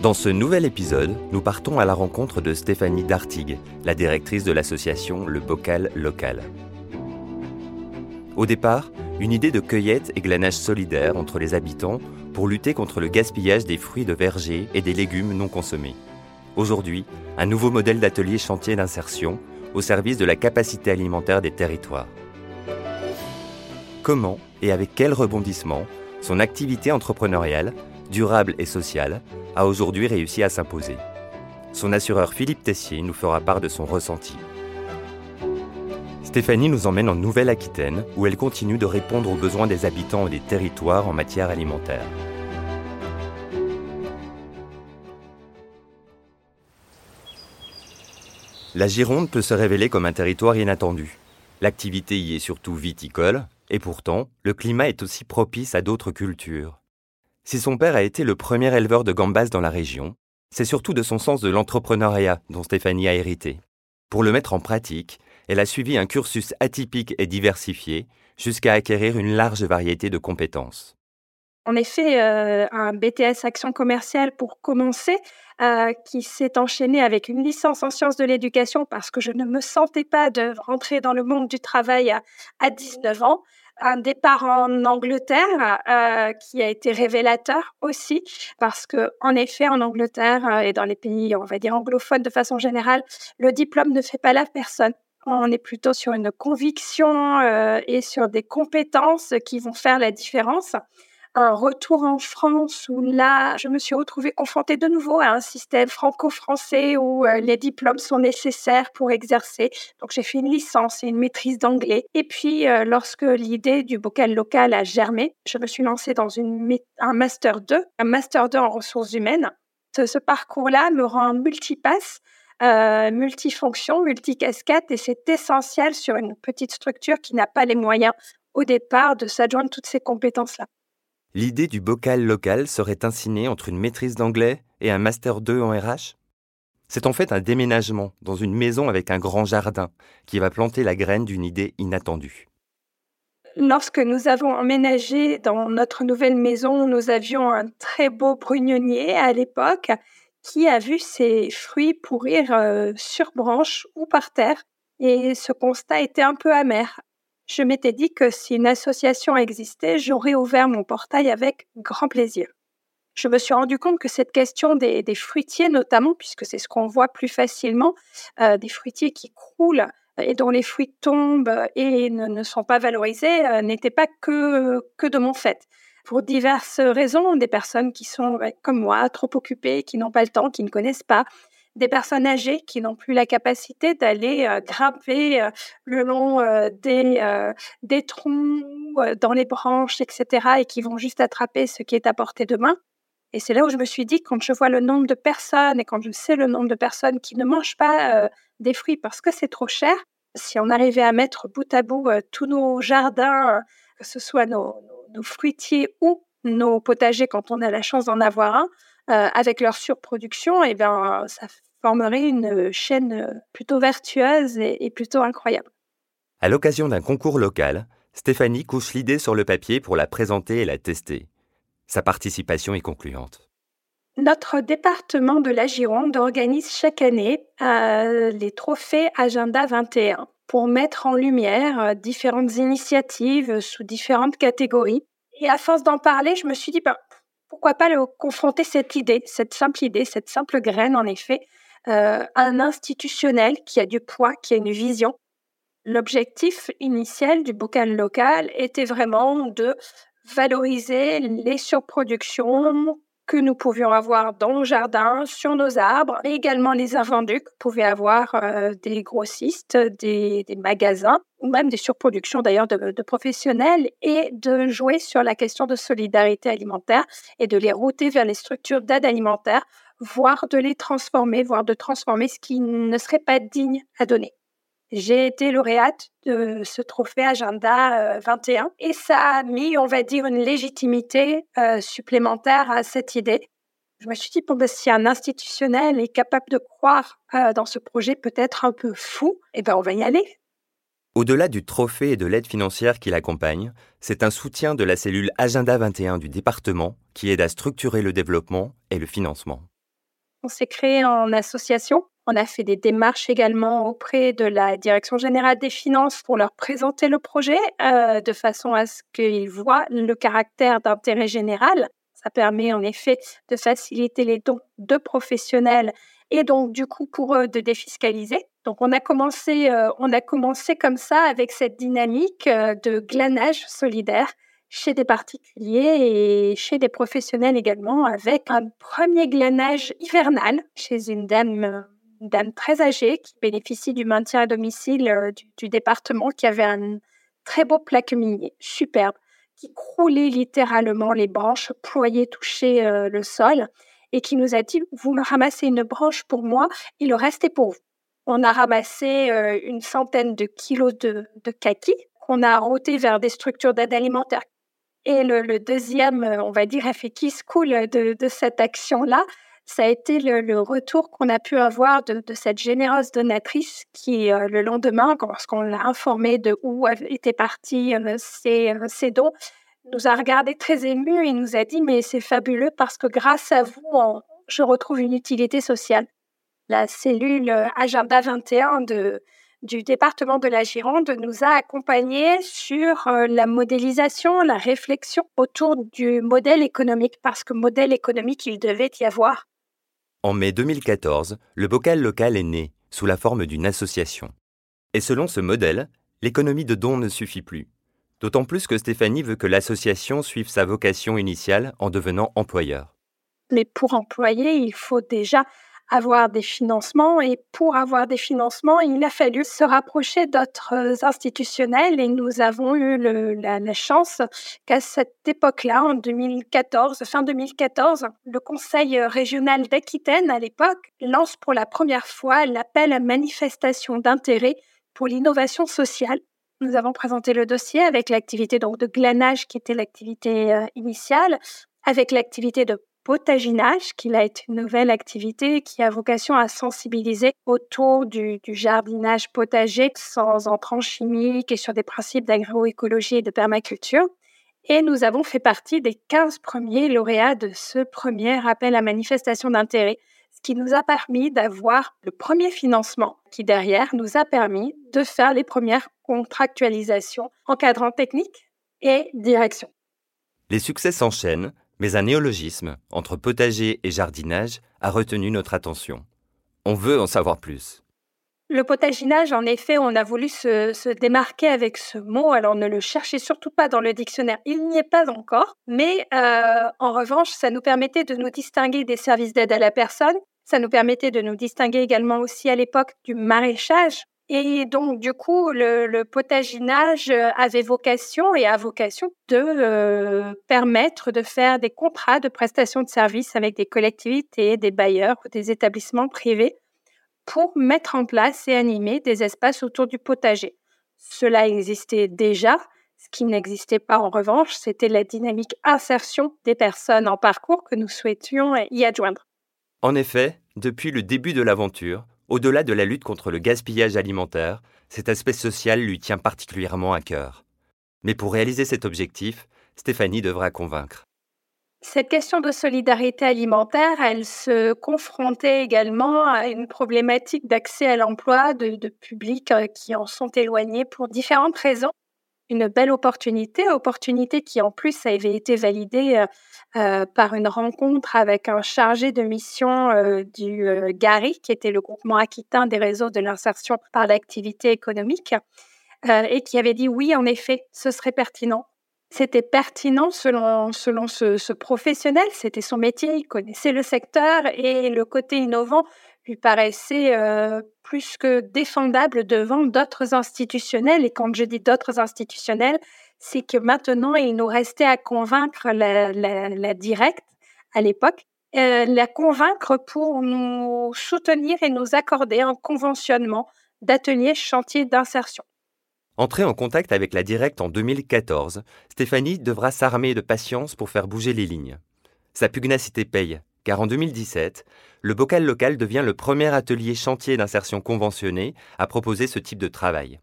Dans ce nouvel épisode, nous partons à la rencontre de Stéphanie Dartigue, la directrice de l'association Le Bocal Local. Au départ, une idée de cueillette et glanage solidaire entre les habitants pour lutter contre le gaspillage des fruits de verger et des légumes non consommés. Aujourd'hui, un nouveau modèle d'atelier chantier d'insertion au service de la capacité alimentaire des territoires. Comment et avec quel rebondissement son activité entrepreneuriale, durable et sociale, a aujourd'hui réussi à s'imposer. Son assureur Philippe Tessier nous fera part de son ressenti. Stéphanie nous emmène en Nouvelle-Aquitaine où elle continue de répondre aux besoins des habitants et des territoires en matière alimentaire. La Gironde peut se révéler comme un territoire inattendu. L'activité y est surtout viticole, et pourtant, le climat est aussi propice à d'autres cultures. Si son père a été le premier éleveur de gambas dans la région, c'est surtout de son sens de l'entrepreneuriat dont Stéphanie a hérité. Pour le mettre en pratique, elle a suivi un cursus atypique et diversifié jusqu'à acquérir une large variété de compétences. En effet, euh, un BTS Action commerciale pour commencer, euh, qui s'est enchaîné avec une licence en sciences de l'éducation parce que je ne me sentais pas de rentrer dans le monde du travail à, à 19 ans. Un départ en Angleterre euh, qui a été révélateur aussi parce que en effet en Angleterre euh, et dans les pays on va dire anglophones de façon générale, le diplôme ne fait pas la personne. On est plutôt sur une conviction euh, et sur des compétences qui vont faire la différence un retour en France où là, je me suis retrouvée confrontée de nouveau à un système franco-français où euh, les diplômes sont nécessaires pour exercer. Donc j'ai fait une licence et une maîtrise d'anglais. Et puis, euh, lorsque l'idée du bocal local a germé, je me suis lancée dans un master 2, un master 2 en ressources humaines. Ce, parcours-là me rend multipasse. Euh, multifonction, multicasquette, et c'est essentiel sur une petite structure qui n'a pas les moyens au départ de s'adjoindre toutes ces compétences-là. L'idée du bocal local serait ainsi entre une maîtrise d'anglais et un master 2 en RH C'est en fait un déménagement dans une maison avec un grand jardin qui va planter la graine d'une idée inattendue. Lorsque nous avons emménagé dans notre nouvelle maison, nous avions un très beau brugnonnier à l'époque qui a vu ses fruits pourrir euh, sur branche ou par terre. Et ce constat était un peu amer je m'étais dit que si une association existait, j'aurais ouvert mon portail avec grand plaisir. Je me suis rendu compte que cette question des, fruitiers, notamment, puisque c'est ce qu'on voit plus facilement, euh, des fruitiers qui croulent et dont les fruits tombent et ne, sont pas valorisés, euh, n'était pas que, que de mon fait. Pour diverses raisons, des personnes qui sont comme moi, trop occupées, qui n'ont pas le temps, qui ne connaissent pas, des personnes âgées qui n'ont plus la capacité d'aller euh, grimper euh, le long euh, des, des troncs, dans les branches, etc., et qui vont juste attraper ce qui est à portée de main. Et c'est là où je me suis dit, quand je vois le nombre de personnes et quand je sais le nombre de personnes qui ne mangent pas des fruits parce que c'est trop cher, si on arrivait à mettre bout à bout tous nos jardins, que ce soit nos, fruitiers ou nos potagers quand on a la chance d'en avoir un, avec leur surproduction, eh bien, ça formerait une chaîne plutôt vertueuse et, plutôt incroyable. À l'occasion d'un concours local, Stéphanie couche l'idée sur le papier pour la présenter et la tester. Sa participation est concluante. Notre département de la Gironde organise chaque année les trophées Agenda 21 pour mettre en lumière différentes initiatives sous différentes catégories. Et à force d'en parler, je me suis dit, ben, pourquoi pas le, confronter cette idée, cette simple idée, cette simple graine, en effet, euh, un institutionnel qui a du poids, qui a une vision. L'objectif initial du bocal local était vraiment de valoriser les surproductions que nous pouvions avoir dans nos jardins, sur nos arbres, mais également les invendus que pouvaient avoir euh, des grossistes, des, magasins, ou même des surproductions d'ailleurs de, de, professionnels, et de jouer sur la question de solidarité alimentaire et de les router vers les structures d'aide alimentaire voire de les transformer, voire de transformer ce qui ne serait pas digne à donner. J'ai été lauréate de ce trophée Agenda 21 euh, et ça a mis, on va dire, une légitimité euh, supplémentaire à cette idée. Je me suis dit, bon, ben, si un institutionnel est capable de croire euh, dans ce projet peut-être un peu fou, eh ben, on va y aller. Au-delà du trophée et de l'aide financière qui l'accompagne, c'est un soutien de la cellule Agenda 21 du département qui aide à structurer le développement et le financement. On s'est créé en association. On a fait des démarches également auprès de la Direction générale des finances pour leur présenter le projet euh, de façon à ce qu'ils voient le caractère d'intérêt général. Ça permet en effet de faciliter les dons de professionnels et donc du coup pour eux de défiscaliser. Donc on a commencé, euh, on a commencé comme ça avec cette dynamique euh, de glanage solidaire chez des particuliers et chez des professionnels également, avec un premier glanage hivernal chez une dame, dame très âgée qui bénéficie du maintien à domicile euh, du, département, qui avait un très beau plaque minier, superbe, qui croulait littéralement les branches, ployait, touchait le sol, et qui nous a dit, vous me ramassez une branche pour moi et le reste est pour vous. On a ramassé euh, une centaine de kilos de, de kaki qu'on a roté vers des structures d'aide alimentaire. Et le, deuxième, euh, on va dire, effet qui se coule de, cette action-là, ça a été le, retour qu'on a pu avoir de, cette généreuse donatrice qui, euh, le lendemain, lorsqu'on l'a informée de où étaient partis ces ses, dons, nous a regardé très ému et nous a dit Mais c'est fabuleux parce que grâce à vous, je retrouve une utilité sociale. La cellule euh, Agenda 21 de, du département de la Gironde nous a accompagnés sur euh, la modélisation, la réflexion autour du modèle économique, parce que modèle économique, il devait y avoir. En mai 2014, le bocal local est né, sous la forme d'une association. Et selon ce modèle, l'économie de dons ne suffit plus. D'autant plus que Stéphanie veut que l'association suive sa vocation initiale en devenant employeur. Mais pour employer, il faut déjà avoir des financements. Et pour avoir des financements, il a fallu se rapprocher d'autres institutionnels. Et nous avons eu la, chance qu'à cette époque-là, en 2014, fin 2014, le Conseil régional d'Aquitaine, à l'époque, lance pour la première fois l'appel à manifestation d'intérêt pour l'innovation sociale. Nous avons présenté le dossier avec l'activité donc de glanage qui était l'activité euh, initiale, avec l'activité de potaginage, qui a été une nouvelle activité qui a vocation à sensibiliser autour du, jardinage potager sans entrants chimiques et sur des principes d'agroécologie et de permaculture. Et nous avons fait partie des 15 premiers lauréats de ce premier appel à manifestation d'intérêt, ce qui nous a permis d'avoir le premier financement qui derrière nous a permis de faire les premières contractualisations encadrant technique et direction. Les succès s'enchaînent mais un néologisme entre potager et jardinage a retenu notre attention. On veut en savoir plus. Le potaginage, en effet, on a voulu se, démarquer avec ce mot. Alors ne le cherchez surtout pas dans le dictionnaire, il n'y est pas encore. Mais euh, en revanche, ça nous permettait de nous distinguer des services d'aide à la personne. Ça nous permettait de nous distinguer également aussi à l'époque du maraîchage. Et donc, du coup, le, potaginage euh, avait vocation et a vocation de euh, permettre de faire des contrats de prestation de services avec des collectivités, des bailleurs ou des établissements privés pour mettre en place et animer des espaces autour du potager. Cela existait déjà. Ce qui n'existait pas en revanche, c'était la dynamique insertion des personnes en parcours que nous souhaitions y adjoindre. En effet, depuis le début de l'aventure, au-delà de la lutte contre le gaspillage alimentaire, cet aspect social lui tient particulièrement à cœur. Mais pour réaliser cet objectif, Stéphanie devra convaincre. Cette question de solidarité alimentaire, elle se confrontait également à une problématique d'accès à l'emploi de, de publics euh, qui en sont éloignés pour différentes raisons une belle opportunité, opportunité qui en plus avait été validée euh, euh, par une rencontre avec un chargé de mission euh, du GARI, qui était le groupement aquitain des réseaux de l'insertion par l'activité économique, et qui avait dit oui, en effet, ce serait pertinent. C'était pertinent selon, selon ce, ce professionnel, c'était son métier, il connaissait le secteur et le côté innovant lui paraissait euh, plus que défendable devant d'autres institutionnels. Et quand je dis d'autres institutionnels, c'est que maintenant, il nous restait à convaincre la, directe à l'époque, euh, la convaincre pour nous soutenir et nous accorder un conventionnement d'ateliers chantier d'insertion. Entrée en contact avec la directe en 2014, Stéphanie devra s'armer de patience pour faire bouger les lignes. Sa pugnacité paye, car en 2017, le bocal local devient le premier atelier chantier d'insertion conventionné à proposer ce type de travail.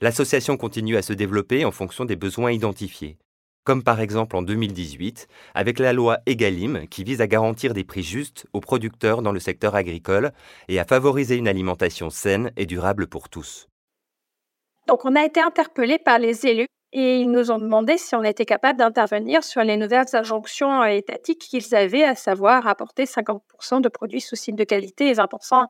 L'association continue à se développer en fonction des besoins identifiés. comme par exemple en 2018 avec la loi Egalim qui vise à garantir des prix justes aux producteurs dans le secteur agricole et à favoriser une alimentation saine et durable pour tous. Donc on a été interpellé par les élus et ils nous ont demandé si on était capable d'intervenir sur les nouvelles injonctions étatiques qu'ils avaient, à savoir apporter 50% de produits sous signe de qualité et 20%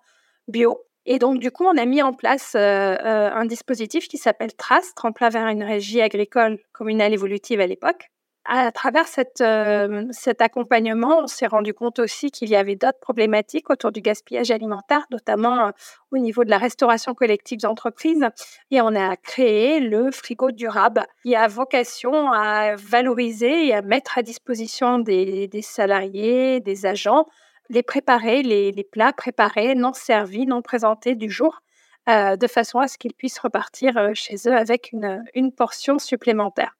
bio. Et donc, du coup, on a mis en place euh, euh, un dispositif qui s'appelle TRAS, Tremplin vers une régie agricole communale évolutive à l'époque. À travers euh, cet accompagnement, on s'est rendu compte aussi qu'il y avait d'autres problématiques autour du gaspillage alimentaire, notamment au niveau de la restauration collective d'entreprises. Et on a créé le frigo durable, qui a vocation à valoriser et à mettre à disposition des, salariés, des agents, les préparer, les, plats préparés, non servis, non présentés du jour, euh, de façon à ce qu'ils puissent repartir euh, chez eux avec une portion supplémentaire.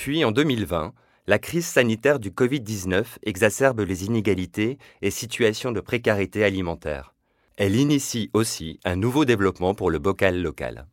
Puis en 2020, la crise sanitaire du Covid-19 exacerbe les inégalités et situations de précarité alimentaire. Elle initie aussi un nouveau développement pour le bocal local.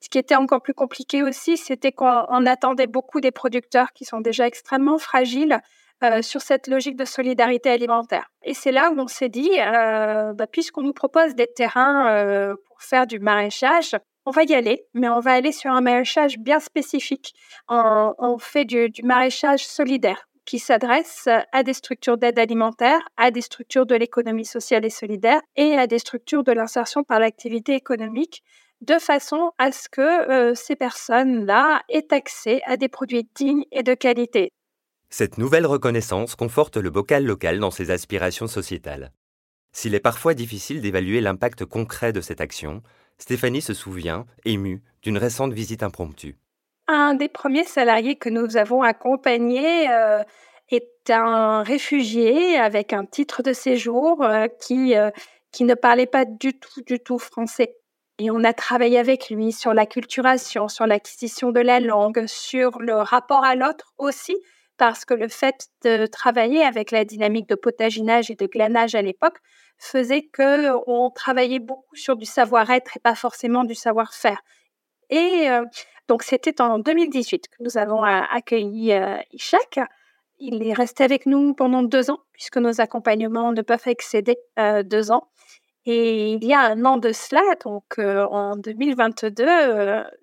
Ce qui était encore plus compliqué aussi, c'était qu'on attendait beaucoup des producteurs qui sont déjà extrêmement fragiles euh, sur cette logique de solidarité alimentaire. Et c'est là où on s'est dit, euh, bah, puisqu'on nous propose des terrains euh, pour faire du maraîchage, on va y aller, mais on va aller sur un maraîchage bien spécifique. On, fait du, maraîchage solidaire qui s'adresse à des structures d'aide alimentaire, à des structures de l'économie sociale et solidaire et à des structures de l'insertion par l'activité économique de façon à ce que ces personnes-là aient accès à des produits dignes et de qualité. Cette nouvelle reconnaissance conforte le bocal local dans ses aspirations sociétales. S'il est parfois difficile d'évaluer l'impact concret de cette action, Stéphanie se souvient, émue, d'une récente visite impromptue. Un des premiers salariés que nous avons accompagné euh, est un réfugié avec un titre de séjour euh, qui, euh, qui ne parlait pas du tout, du tout français. Et on a travaillé avec lui sur l'acculturation, sur l'acquisition de la langue, sur le rapport à l'autre aussi, parce que le fait de travailler avec la dynamique de potaginage et de glanage à l'époque faisait que on travaillait beaucoup sur du savoir-être et pas forcément du savoir-faire. Et euh, donc c'était en 2018 que nous avons euh, accueilli euh, Ishak. Il est resté avec nous pendant deux ans puisque nos accompagnements ne peuvent excéder deux ans. Et il y a un an de cela, donc en 2022,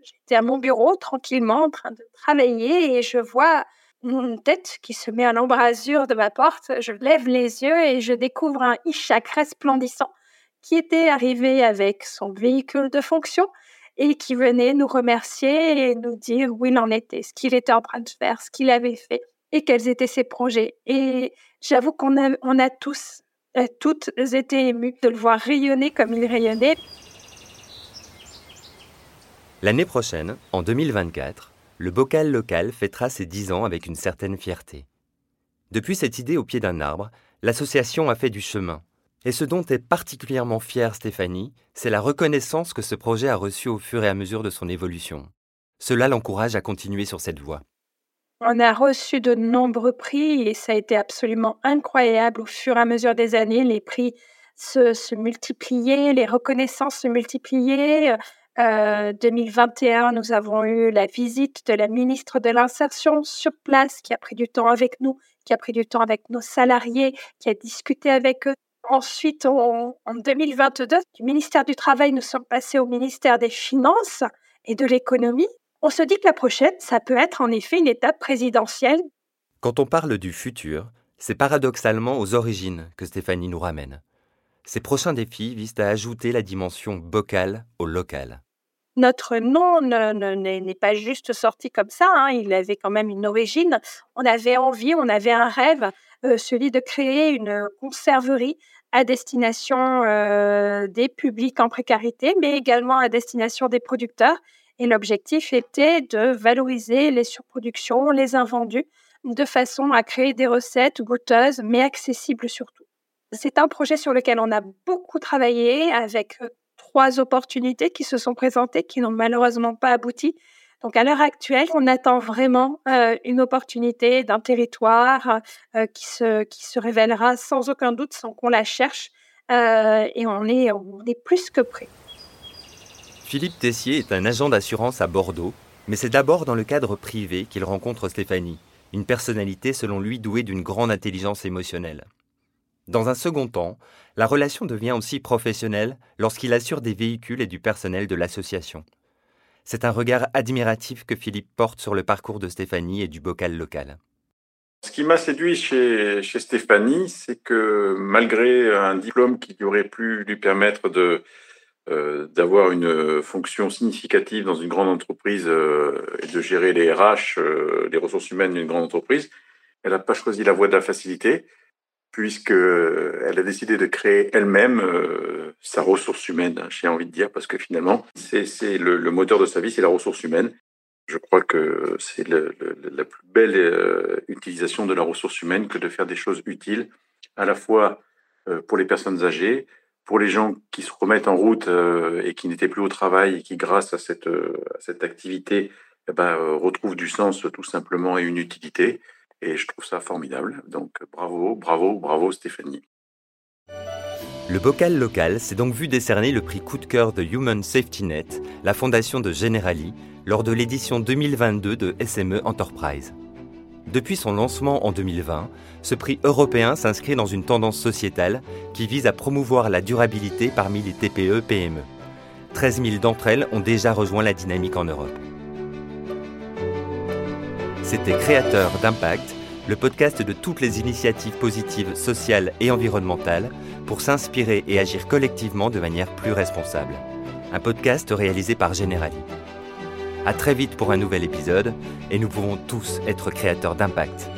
j'étais à mon bureau tranquillement en train de travailler et je vois une tête qui se met à l'embrasure de ma porte. Je lève les yeux et je découvre un Ishak resplendissant qui était arrivé avec son véhicule de fonction et qui venait nous remercier et nous dire où il en était, ce qu'il était en train de faire, ce qu'il avait fait et quels étaient ses projets. Et j'avoue qu'on a, a tous, euh, toutes été émues de le voir rayonner comme il rayonnait. L'année prochaine, en 2024, le bocal local fêtera ses dix ans avec une certaine fierté. Depuis cette idée au pied d'un arbre, l'association a fait du chemin. Et ce dont est particulièrement fière Stéphanie, c'est la reconnaissance que ce projet a reçue au fur et à mesure de son évolution. Cela l'encourage à continuer sur cette voie. On a reçu de nombreux prix et ça a été absolument incroyable. Au fur et à mesure des années, les prix se, se multipliaient, les reconnaissances se multipliaient. 2021, euh, nous avons eu la visite de la ministre de l'Insertion sur place qui a pris du temps avec nous, qui a pris du temps avec nos salariés, qui a discuté avec eux. Ensuite, en 2022, du ministère du Travail, nous sommes passés au ministère des Finances et de l'Économie. On se dit que la prochaine, ça peut être en effet une étape présidentielle. Quand on parle du futur, c'est paradoxalement aux origines que Stéphanie nous ramène. Ces prochains défis visent à ajouter la dimension bocal au local notre nom n'est pas juste sorti comme ça, hein, il avait quand même une origine. On avait envie, on avait un rêve, euh, celui de créer une conserverie à destination euh, des publics en précarité, mais également à destination des producteurs. Et l'objectif était de valoriser les surproductions, les invendus, de façon à créer des recettes goûteuses, mais accessibles surtout. C'est un projet sur lequel on a beaucoup travaillé avec euh, trois opportunités qui se sont présentées, qui n'ont malheureusement pas abouti. Donc à l'heure actuelle, on attend vraiment euh, une opportunité d'un territoire euh, qui, se, qui se révélera sans aucun doute, sans qu'on la cherche. Euh, et on est, on est plus que prêt. Philippe Tessier est un agent d'assurance à Bordeaux, mais c'est d'abord dans le cadre privé qu'il rencontre Stéphanie. une personnalité selon lui douée d'une grande intelligence émotionnelle. Dans un second temps, la relation devient aussi professionnelle lorsqu'il assure des véhicules et du personnel de l'association. C'est un regard admiratif que Philippe porte sur le parcours de Stéphanie et du bocal local. Ce qui m'a séduit chez, Stéphanie, c'est que malgré un diplôme qui aurait pu lui permettre euh, d'avoir une fonction significative dans une grande entreprise euh, et de gérer les RH, euh, les ressources humaines d'une grande entreprise, elle n'a pas choisi la voie de la facilité puisqu'elle a décidé de créer elle-même sa ressource humaine, j'ai envie de dire, parce que finalement, c'est le, moteur de sa vie, c'est la ressource humaine. Je crois que c'est la plus belle utilisation de la ressource humaine que de faire des choses utiles, à la fois pour les personnes âgées, pour les gens qui se remettent en route euh, et qui n'étaient plus au travail et qui, grâce à cette, euh, activité, eh ben, euh, retrouvent du sens tout simplement et une utilité. Et je trouve ça formidable. Donc bravo, bravo, bravo Stéphanie. Le bocal local s'est donc vu décerner le prix coup de cœur de Human Safety Net, la fondation de Generali, lors de l'édition 2022 de SME Enterprise. Depuis son lancement en 2020, ce prix européen s'inscrit dans une tendance sociétale qui vise à promouvoir la durabilité parmi les TPE-PME. 13 000 d'entre elles ont déjà rejoint la dynamique en Europe. C'était Créateur d'impact, le podcast de toutes les initiatives positives sociales et environnementales pour s'inspirer et agir collectivement de manière plus responsable. Un podcast réalisé par Generali. À très vite pour un nouvel épisode et nous pouvons tous être créateurs d'impact.